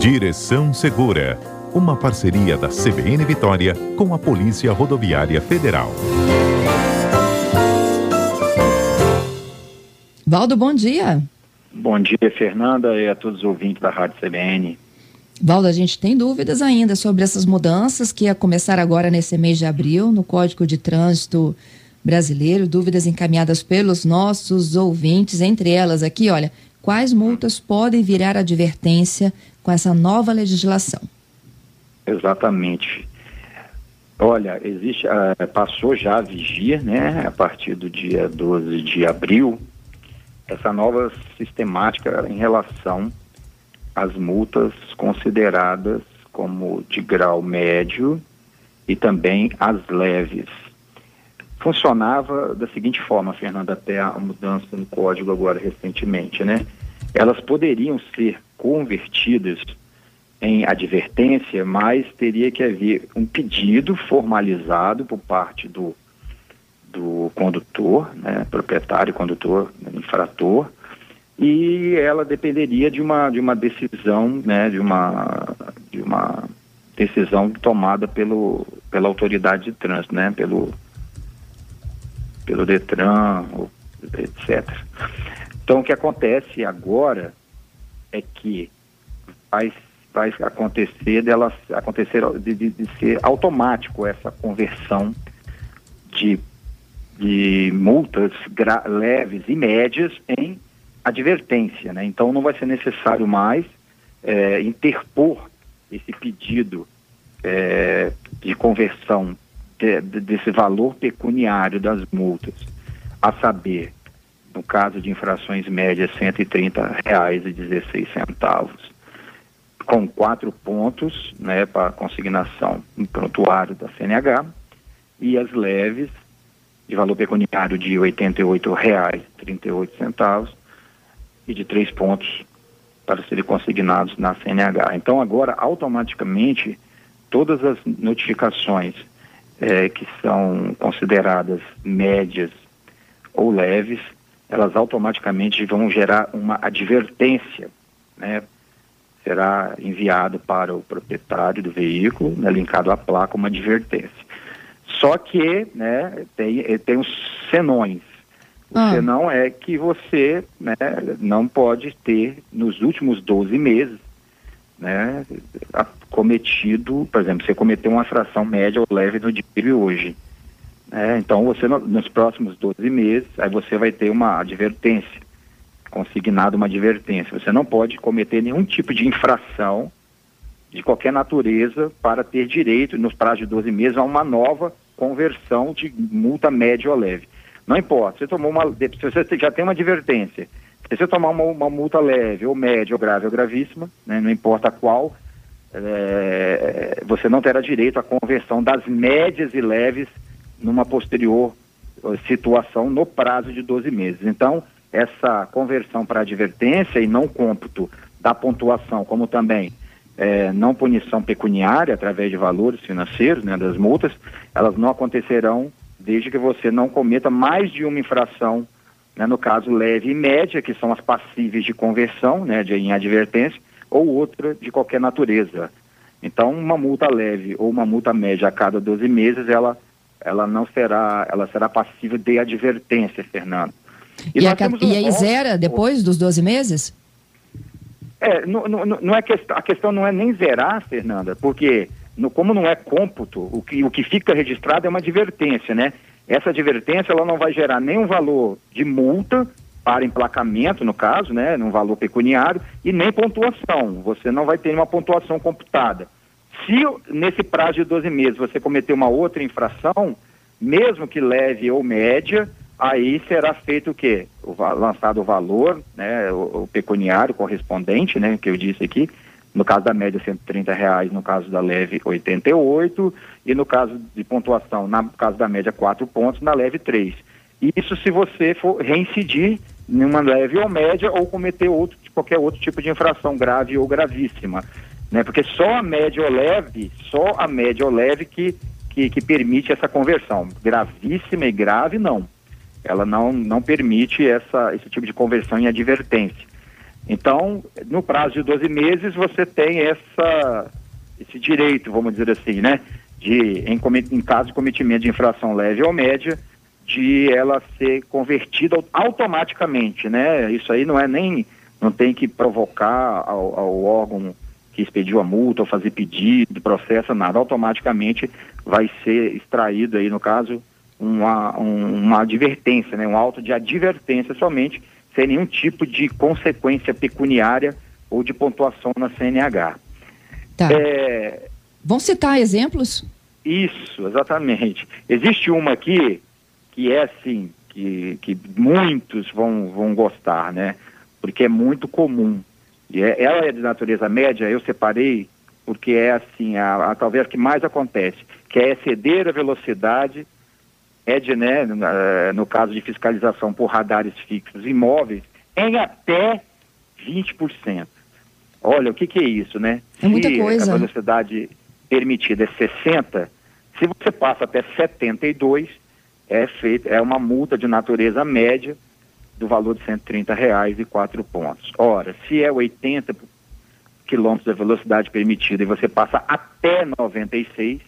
Direção Segura, uma parceria da CBN Vitória com a Polícia Rodoviária Federal. Valdo, bom dia. Bom dia, Fernanda, e a todos os ouvintes da Rádio CBN. Valdo, a gente tem dúvidas ainda sobre essas mudanças que ia começar agora nesse mês de abril no Código de Trânsito Brasileiro, dúvidas encaminhadas pelos nossos ouvintes, entre elas aqui, olha, quais multas podem virar advertência com essa nova legislação? Exatamente. Olha, existe, uh, passou já a vigia, né, a partir do dia 12 de abril, essa nova sistemática em relação às multas consideradas como de grau médio e também as leves. Funcionava da seguinte forma, Fernanda, até a mudança no código agora recentemente, né? Elas poderiam ser convertidas em advertência, mas teria que haver um pedido formalizado por parte do do condutor, né, proprietário, condutor, infrator, e ela dependeria de uma, de uma decisão, né, de uma, de uma decisão tomada pelo, pela autoridade de trânsito, né, pelo, pelo Detran, etc. Então, o que acontece agora é que vai, vai acontecer dela acontecer de, de, de ser automático essa conversão de de multas leves e médias em advertência. Né? Então não vai ser necessário mais é, interpor esse pedido é, de conversão de, de, desse valor pecuniário das multas, a saber, no caso de infrações médias, R$ 130,16, com quatro pontos né, para consignação no prontuário da CNH, e as leves de valor pecuniário de R$ 88,38 e de três pontos para serem consignados na CNH. Então, agora, automaticamente, todas as notificações é, que são consideradas médias ou leves, elas automaticamente vão gerar uma advertência, né? Será enviado para o proprietário do veículo, né, linkado à placa, uma advertência. Só que né, tem, eh, tem os senões. O ah. senão é que você né, não pode ter, nos últimos 12 meses, né, cometido, por exemplo, você cometeu uma fração média ou leve no dia de hoje. Né, então, você nos próximos 12 meses, aí você vai ter uma advertência, consignado uma advertência. Você não pode cometer nenhum tipo de infração de qualquer natureza para ter direito, nos prazos de 12 meses, a uma nova conversão de multa média ou leve. Não importa, você tomou uma. Se você já tem uma advertência, se você tomar uma, uma multa leve, ou média, ou grave, ou gravíssima, né, não importa qual, é, você não terá direito à conversão das médias e leves numa posterior uh, situação no prazo de 12 meses. Então, essa conversão para advertência e não cômputo da pontuação, como também é, não punição pecuniária através de valores financeiros, né, das multas, elas não acontecerão desde que você não cometa mais de uma infração, né, no caso leve e média, que são as passíveis de conversão, né, de, em advertência, ou outra de qualquer natureza. Então, uma multa leve ou uma multa média a cada 12 meses, ela, ela não será, ela será passível de advertência, Fernando. E, e, a, um e aí zera depois dos 12 meses? É, não, não, não é questão, a questão não é nem zerar, Fernanda, porque no, como não é cômputo, o que, o que fica registrado é uma advertência, né? Essa advertência ela não vai gerar nenhum valor de multa para emplacamento, no caso, né, num valor pecuniário, e nem pontuação. Você não vai ter uma pontuação computada. Se nesse prazo de 12 meses você cometer uma outra infração, mesmo que leve ou média, aí será feito o quê? O, lançado o valor, né, o, o, pecuniário correspondente, né, que eu disse aqui, no caso da média 130 reais, no caso da leve 88 e no caso de pontuação, no caso da média 4 pontos, na leve 3. Isso se você for reincidir em uma leve ou média ou cometer outro, qualquer outro tipo de infração grave ou gravíssima. Né? Porque só a média ou leve, só a média ou leve que, que, que permite essa conversão. Gravíssima e grave, não ela não, não permite essa, esse tipo de conversão em advertência. Então, no prazo de 12 meses, você tem essa, esse direito, vamos dizer assim, né? De, em, em caso de cometimento de infração leve ou média, de ela ser convertida automaticamente, né? Isso aí não é nem, não tem que provocar ao, ao órgão que expediu a multa ou fazer pedido, processo, nada. Automaticamente vai ser extraído aí, no caso, uma, um, uma advertência, né? um auto de advertência somente, sem nenhum tipo de consequência pecuniária ou de pontuação na CNH. Tá. É... Vamos citar exemplos? Isso, exatamente. Existe uma aqui que é assim, que, que muitos vão, vão gostar, né? Porque é muito comum. E é, ela é de natureza média, eu separei porque é assim, a, a talvez a que mais acontece, que é exceder a velocidade, é de, né, no, no caso de fiscalização por radares fixos imóveis, em até 20%. Olha, o que, que é isso, né? É muita coisa. a velocidade permitida é 60, se você passa até 72, é feita é uma multa de natureza média do valor de 130 reais e quatro pontos. Ora, se é 80 quilômetros da velocidade permitida e você passa até 96,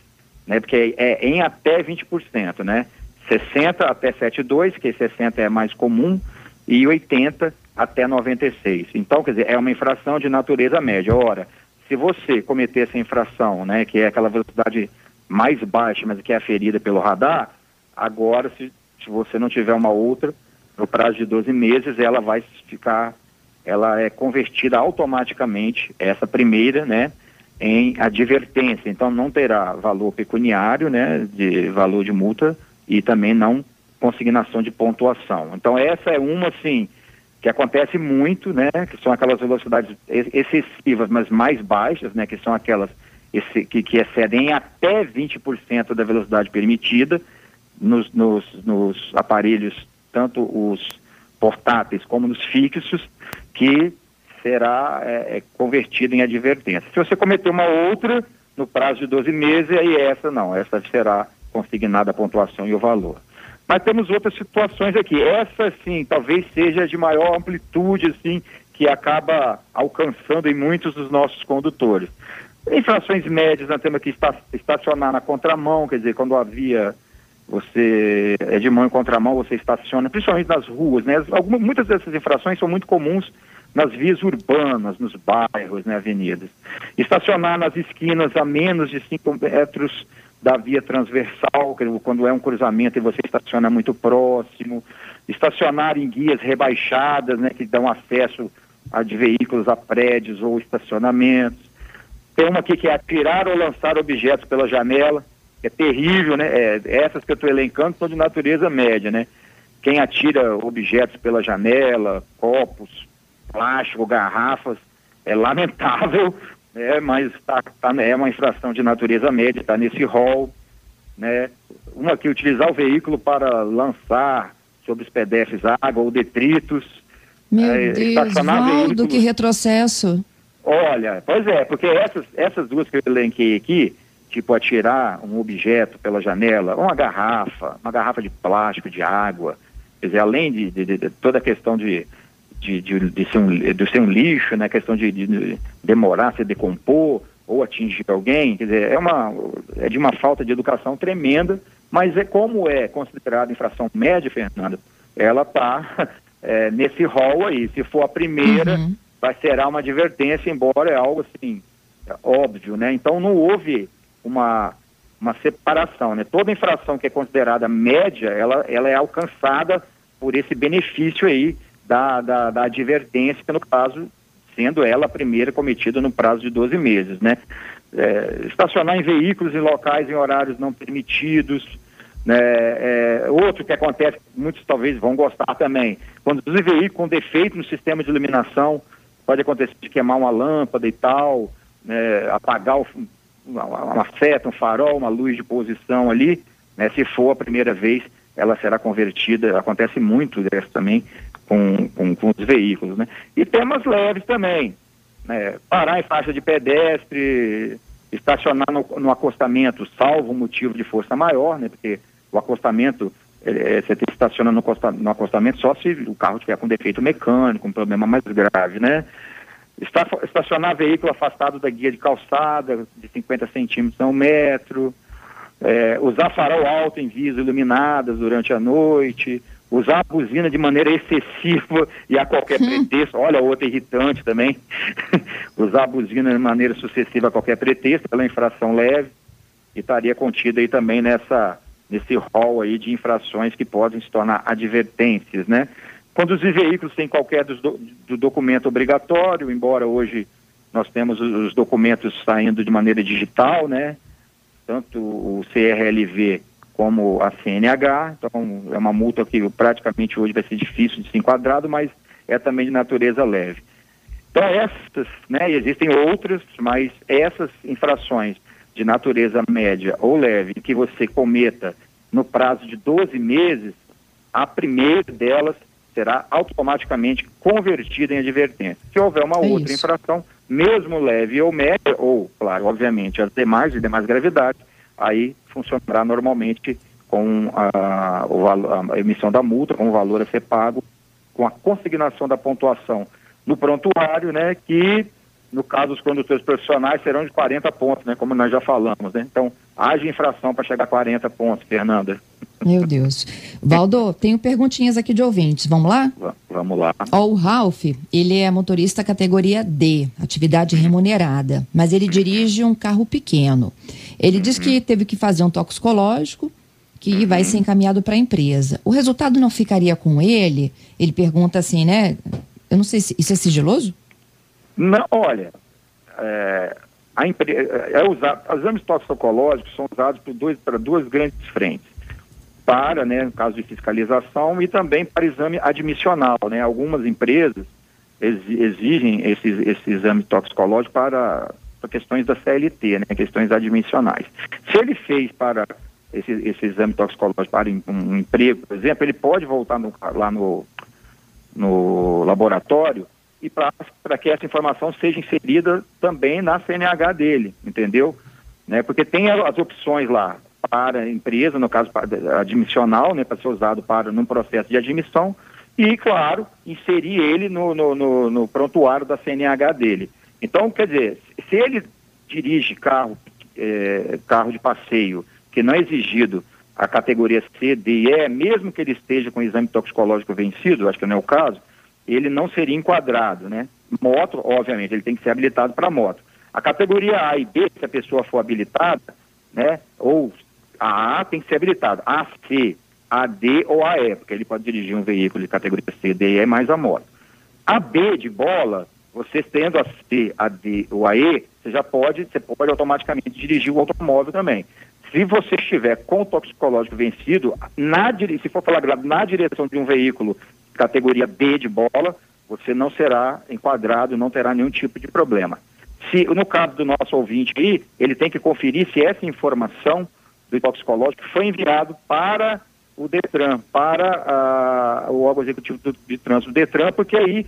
né? Porque é, é em até 20%, né? 60 até 72, que 60 é mais comum, e 80 até 96. Então, quer dizer, é uma infração de natureza média. Ora, se você cometer essa infração, né, que é aquela velocidade mais baixa, mas que é aferida pelo radar, Agora, se, se você não tiver uma outra, no prazo de 12 meses, ela vai ficar, ela é convertida automaticamente, essa primeira, né, em advertência. Então, não terá valor pecuniário, né, de valor de multa e também não consignação de pontuação. Então, essa é uma, assim, que acontece muito, né, que são aquelas velocidades excessivas, mas mais baixas, né, que são aquelas esse, que, que excedem até 20% da velocidade permitida, nos, nos, nos aparelhos, tanto os portáteis como nos fixos, que será é, é, convertido em advertência. Se você cometer uma outra, no prazo de 12 meses, aí essa não, essa será consignada a pontuação e o valor. Mas temos outras situações aqui. Essa, sim, talvez seja de maior amplitude, assim, que acaba alcançando em muitos dos nossos condutores. Infrações médias, nós temos que estacionar na contramão, quer dizer, quando havia você é de mão em contramão, você estaciona, principalmente nas ruas, né? Algumas, muitas dessas infrações são muito comuns nas vias urbanas, nos bairros, né, avenidas. Estacionar nas esquinas a menos de 5 metros da via transversal, quando é um cruzamento e você estaciona muito próximo. Estacionar em guias rebaixadas, né, que dão acesso a de veículos a prédios ou estacionamentos. Tem uma aqui que é atirar ou lançar objetos pela janela é terrível, né? É, essas que eu estou elencando são de natureza média, né? Quem atira objetos pela janela, copos, plástico, garrafas, é lamentável, né? Mas tá, tá, é uma infração de natureza média, está nesse rol, né? Uma que utilizar o veículo para lançar sobre os pedestres água ou detritos. Meu é, Deus, Valdo, que retrocesso. Olha, pois é, porque essas, essas duas que eu elenquei aqui, tipo atirar um objeto pela janela, uma garrafa, uma garrafa de plástico, de água, quer dizer, além de, de, de toda a questão de, de, de, de, ser, um, de ser um lixo, né, questão de, de demorar, se decompor ou atingir alguém, quer dizer, é, uma, é de uma falta de educação tremenda, mas é como é considerada infração média, Fernanda, ela está é, nesse rol aí, se for a primeira, uhum. vai ser uma advertência, embora é algo assim, óbvio, né, então não houve uma, uma separação, né? Toda infração que é considerada média, ela, ela é alcançada por esse benefício aí da, da, da advertência, no caso, sendo ela a primeira cometida no prazo de 12 meses, né? É, estacionar em veículos em locais em horários não permitidos, né? É, outro que acontece, muitos talvez vão gostar também, quando os veículos com defeito no sistema de iluminação, pode acontecer de queimar uma lâmpada e tal, né? apagar o, uma seta, um farol, uma luz de posição ali, né, se for a primeira vez, ela será convertida, acontece muito dessa também com, com, com, os veículos, né? E temas leves também, né? parar em faixa de pedestre, estacionar no, no acostamento, salvo motivo de força maior, né? Porque o acostamento é, você tem que estacionar no, no acostamento só se o carro tiver com defeito mecânico, um problema mais grave, né? Estacionar veículo afastado da guia de calçada, de 50 centímetros a um metro, é, usar farol alto em vias iluminadas durante a noite, usar a buzina de maneira excessiva e a qualquer hum. pretexto, olha outra irritante também, usar a buzina de maneira sucessiva a qualquer pretexto, pela infração leve, e estaria contida aí também nessa, nesse rol aí de infrações que podem se tornar advertências, né? Conduzir veículos sem qualquer do, do documento obrigatório, embora hoje nós temos os documentos saindo de maneira digital, né? Tanto o CRLV como a CNH, então é uma multa que praticamente hoje vai ser difícil de ser enquadrado, mas é também de natureza leve. Então essas, né, existem outras, mas essas infrações de natureza média ou leve que você cometa no prazo de 12 meses, a primeira delas será automaticamente convertida em advertência. Se houver uma é outra isso. infração, mesmo leve ou média, ou, claro, obviamente, as demais e demais gravidades, aí funcionará normalmente com a, a, emissão da multa, com o valor a ser pago, com a consignação da pontuação no prontuário, né, que no caso dos condutores profissionais serão de 40 pontos, né, como nós já falamos, né? Então, haja infração para chegar a 40 pontos, Fernanda. Meu Deus. Valdo, tenho perguntinhas aqui de ouvintes. Vamos lá? vamos lá. Ó, o Ralph, ele é motorista categoria D, atividade remunerada, mas ele dirige um carro pequeno. Ele uhum. diz que teve que fazer um toxicológico, que uhum. vai ser encaminhado para a empresa. O resultado não ficaria com ele? Ele pergunta assim, né? Eu não sei se isso é sigiloso? Não, olha, é, a empre... é usado, os exames toxicológicos são usados para duas grandes frentes. Para, né, no caso de fiscalização, e também para exame admissional. Né? Algumas empresas exigem esse, esse exame toxicológico para, para questões da CLT, né, questões admissionais. Se ele fez para esse, esse exame toxicológico para um, emprego, por exemplo, ele pode voltar no, lá no, no laboratório e para que essa informação seja inserida também na CNH dele, entendeu? Né? Porque tem as opções lá para a empresa, no caso admissional, né, para ser usado para num processo de admissão, e, claro, inserir ele no, no, no, no prontuário da CNH dele. Então, quer dizer, se ele dirige carro, é, carro de passeio que não é exigido a categoria C, D e E, mesmo que ele esteja com exame toxicológico vencido, acho que não é o caso, ele não seria enquadrado, né? Moto, obviamente, ele tem que ser habilitado para moto. A categoria A e B, se a pessoa for habilitada, né? Ou a A tem que ser habilitada. A C, a D ou a E, porque ele pode dirigir um veículo de categoria C, D e E mais a moto. A B de bola, você tendo a C, a D ou a E, você já pode, você pode automaticamente dirigir o automóvel também. Se você estiver com o toxicológico vencido, na, se for flagrado na direção de um veículo categoria B de bola, você não será enquadrado, não terá nenhum tipo de problema. Se no caso do nosso ouvinte aí, ele tem que conferir se essa informação do toxicológico foi enviado para o Detran, para uh, o órgão executivo do, de trânsito Detran, porque aí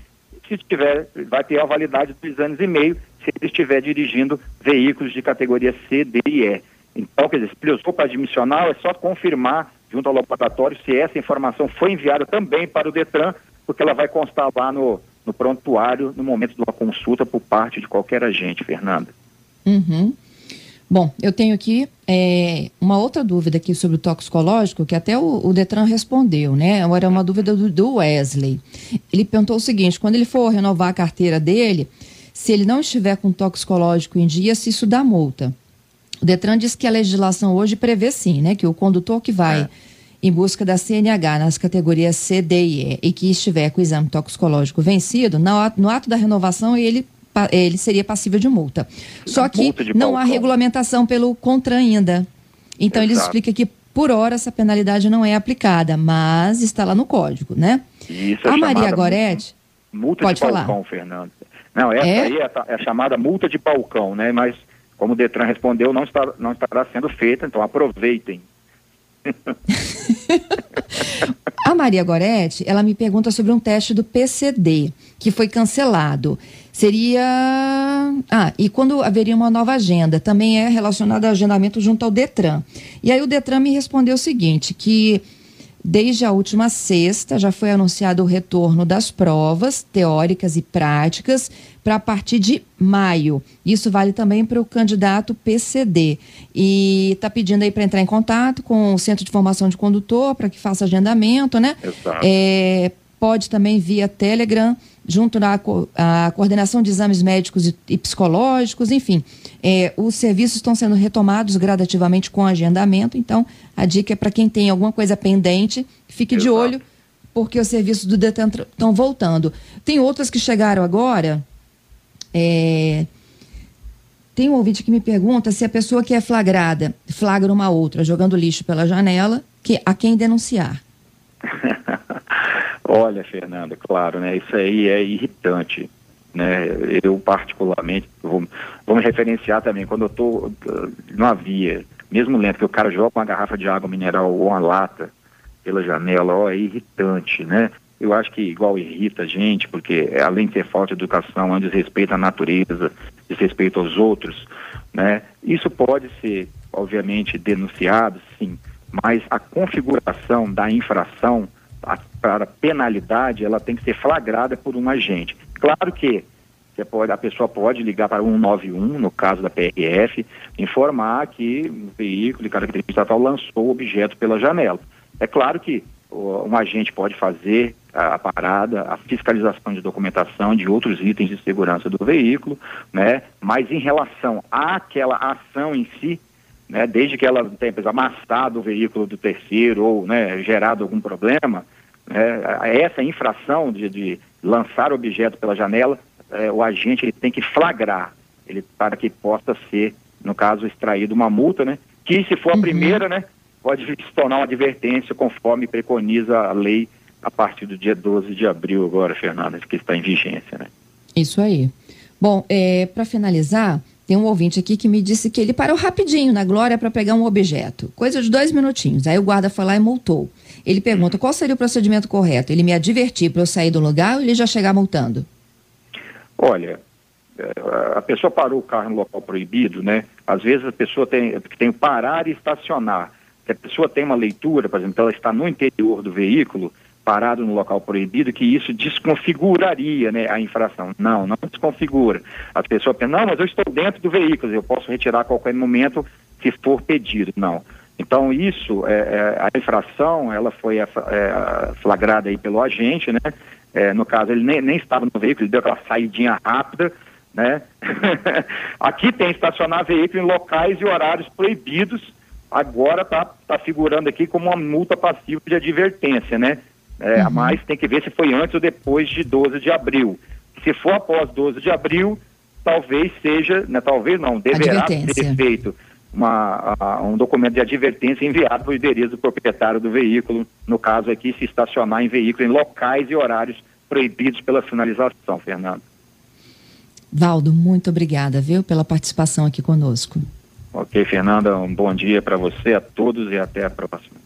se tiver, vai ter a validade de dois anos e meio se ele estiver dirigindo veículos de categoria C, D e E. Então, quer dizer, se ele usou para admissional, é só confirmar junto ao laboratório se essa informação foi enviada também para o Detran, porque ela vai constar lá no, no prontuário no momento de uma consulta por parte de qualquer agente, Fernanda. Uhum. Bom, eu tenho aqui é, uma outra dúvida aqui sobre o toxicológico, que até o, o Detran respondeu, né? Agora é uma dúvida do, do, Wesley. Ele perguntou o seguinte: quando ele for renovar a carteira dele, se ele não estiver com toxicológico em dia, se isso dá multa. O Detran diz que a legislação hoje prevê sim, né? Que o condutor que vai é. em busca da CNH nas categorias C, D e E e que estiver com o exame toxicológico vencido, no ato, no ato da renovação ele ele seria passível de multa. Só que não há regulamentação pelo CONTRAN ainda. Então Exato. ele explica que por hora essa penalidade não é aplicada, mas está lá no código, né? Isso é a Maria Goretti multa pode de balcão, falar. Fernando. Não, essa é? aí é a, é a chamada multa de balcão, né? Mas como o Detran respondeu, não, está, não estará sendo feita, então aproveitem. a Maria Goretti, ela me pergunta sobre um teste do PCD, que foi cancelado. Seria. Ah, e quando haveria uma nova agenda? Também é relacionado ao agendamento junto ao Detran. E aí o Detran me respondeu o seguinte: que Desde a última sexta, já foi anunciado o retorno das provas teóricas e práticas para a partir de maio. Isso vale também para o candidato PCD. E está pedindo aí para entrar em contato com o Centro de Formação de Condutor para que faça agendamento, né? Exato. É, pode também via Telegram, junto na a coordenação de exames médicos e, e psicológicos, enfim. É, os serviços estão sendo retomados gradativamente com agendamento, então a dica é para quem tem alguma coisa pendente, fique Exato. de olho, porque os serviços do Detran estão voltando. Tem outras que chegaram agora. É, tem um ouvinte que me pergunta se a pessoa que é flagrada flagra uma outra jogando lixo pela janela, que a quem denunciar. Olha, Fernanda, claro, né? Isso aí é irritante. Né? Eu, particularmente, vou, vou me referenciar também, quando eu estou uh, numa via, mesmo lento, que o cara joga uma garrafa de água mineral ou uma lata pela janela, ó, é irritante, né? Eu acho que igual irrita a gente, porque além de ter falta de educação, é um desrespeito à natureza, desrespeito aos outros, né? Isso pode ser, obviamente, denunciado, sim, mas a configuração da infração para penalidade, ela tem que ser flagrada por um agente. Claro que pode, a pessoa pode ligar para 191, no caso da PRF, informar que o veículo de característica estatal lançou o objeto pela janela. É claro que um agente pode fazer a, a, parada, a fiscalização de documentação de outros itens de segurança do veículo, né? mas em relação àquela ação em si, né, desde que ela tenha amassado o veículo do terceiro ou né, gerado algum problema, né, essa infração de, de, lançar objeto pela janela, é, o agente ele tem que flagrar ele, para que possa ser, no caso, extraído uma multa, né, que se for a uhum. primeira, né, pode se tornar uma advertência conforme preconiza a lei a partir do dia 12 de abril agora, Fernanda, que está em vigência. Né? Isso aí. Bom, é, para finalizar, tem um ouvinte aqui que me disse que ele parou rapidinho na Glória para pegar um objeto, coisa de dois minutinhos. Aí o guarda foi lá e multou. Ele pergunta qual seria o procedimento correto? Ele me advertir para eu sair do lugar ou ele já chegar multando? Olha, é, a pessoa parou o carro no local proibido, né? Às vezes a pessoa tem, tem parar e estacionar. Se a pessoa tem uma leitura, por exemplo, ela está no interior do veículo, parado no local proibido, que isso desconfiguraria né, a infração. Não, não desconfigura. As pessoas pensam, não, mas eu estou dentro do veículo, eu posso retirar a qualquer momento se for pedido. Não. Então, isso, é, é, a infração, ela foi é, flagrada aí pelo agente, né? É, no caso, ele nem, nem estava no veículo, ele deu aquela saidinha rápida, né? Aqui tem estacionar veículo em locais e horários proibidos, agora está tá figurando aqui como uma multa passiva de advertência, né? É, uhum. Mas tem que ver se foi antes ou depois de 12 de abril. Se for após 12 de abril, talvez seja, né, talvez não, deverá ser feito uma, a, um documento de advertência enviado para o endereço do proprietário do veículo, no caso aqui, se estacionar em veículo em locais e horários proibidos pela sinalização, Fernando. Valdo, muito obrigada, viu, pela participação aqui conosco. Ok, Fernanda, um bom dia para você, a todos e até a próxima.